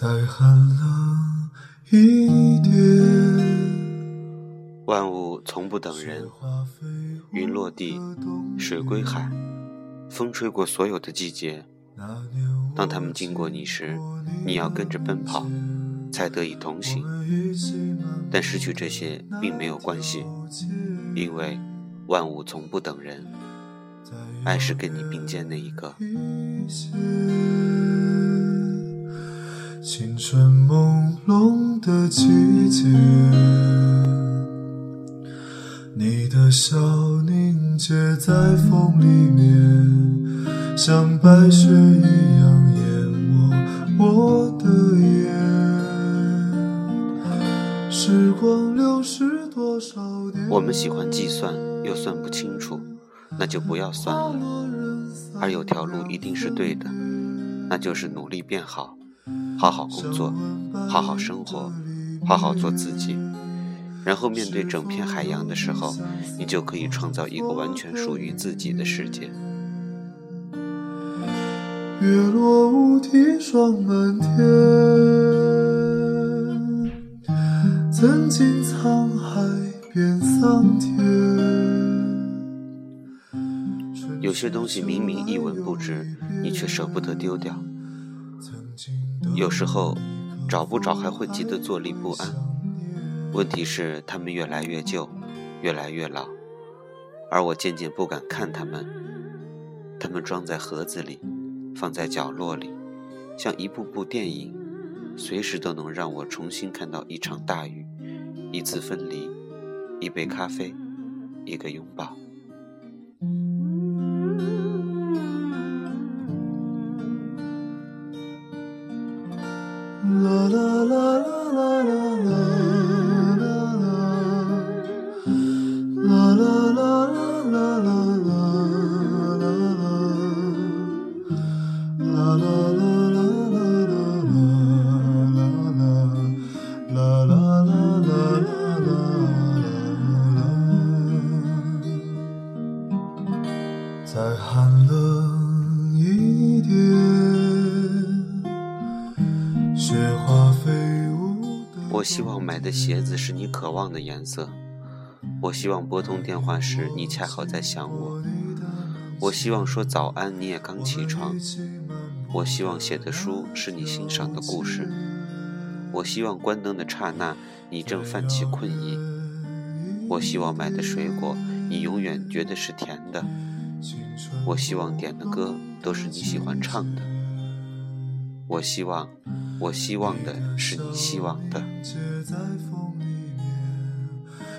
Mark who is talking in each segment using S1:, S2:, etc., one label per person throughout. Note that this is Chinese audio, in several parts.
S1: 再寒冷一点。
S2: 万物从不等人，云落地，水归海，风吹过所有的季节。当他们经过你时，你要跟着奔跑，才得以同行。但失去这些并没有关系，因为万物从不等人。爱是跟你并肩那一个。
S1: 青春朦胧的季节，你的笑凝结在风里面，像白雪一样淹没我的眼。时光流逝多少年？
S2: 我们喜欢计算，又算不清楚，那就不要算了。而有条路一定是对的，那就是努力变好。好好工作，好好生活，好好做自己，然后面对整片海洋的时候，你就可以创造一个完全属于自己的世界。
S1: 月落乌啼霜满天，曾经沧海变桑田。
S2: 有些东西明明一文不值，你却舍不得丢掉。有时候找不着还会急得坐立不安，问题是他们越来越旧，越来越老，而我渐渐不敢看他们。他们装在盒子里，放在角落里，像一部部电影，随时都能让我重新看到一场大雨，一次分离，一杯咖啡，一个拥抱。我希望买的鞋子是你渴望的颜色。我希望拨通电话时你恰好在想我。我希望说早安你也刚起床。我希望写的书是你欣赏的故事。我希望关灯的刹那你正泛起困意。我希望买的水果你永远觉得是甜的。我希望点的歌都是你喜欢唱的。我希望，我希望的是你希望的。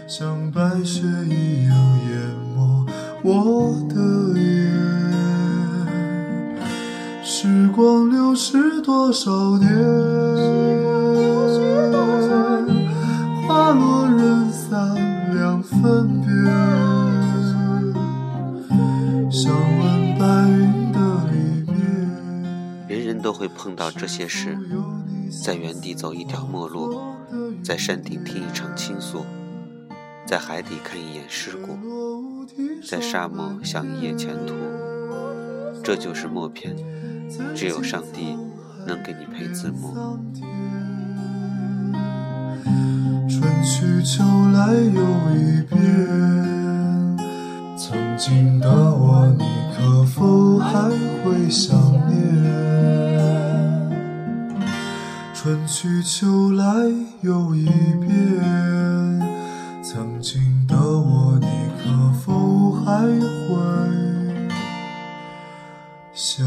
S1: 像白雪一样淹没我的眼。时光流逝多少年？花落人散两分别。
S2: 都会碰到这些事，在原地走一条陌路，在山顶听一场倾诉，在海底看一眼尸骨，在沙漠想一夜前途。这就是默片，只有上帝能给你配字幕。
S1: 春去秋来又一遍，曾经的我，你可否还会想春去秋来又一遍，曾经的我，你可否还会想？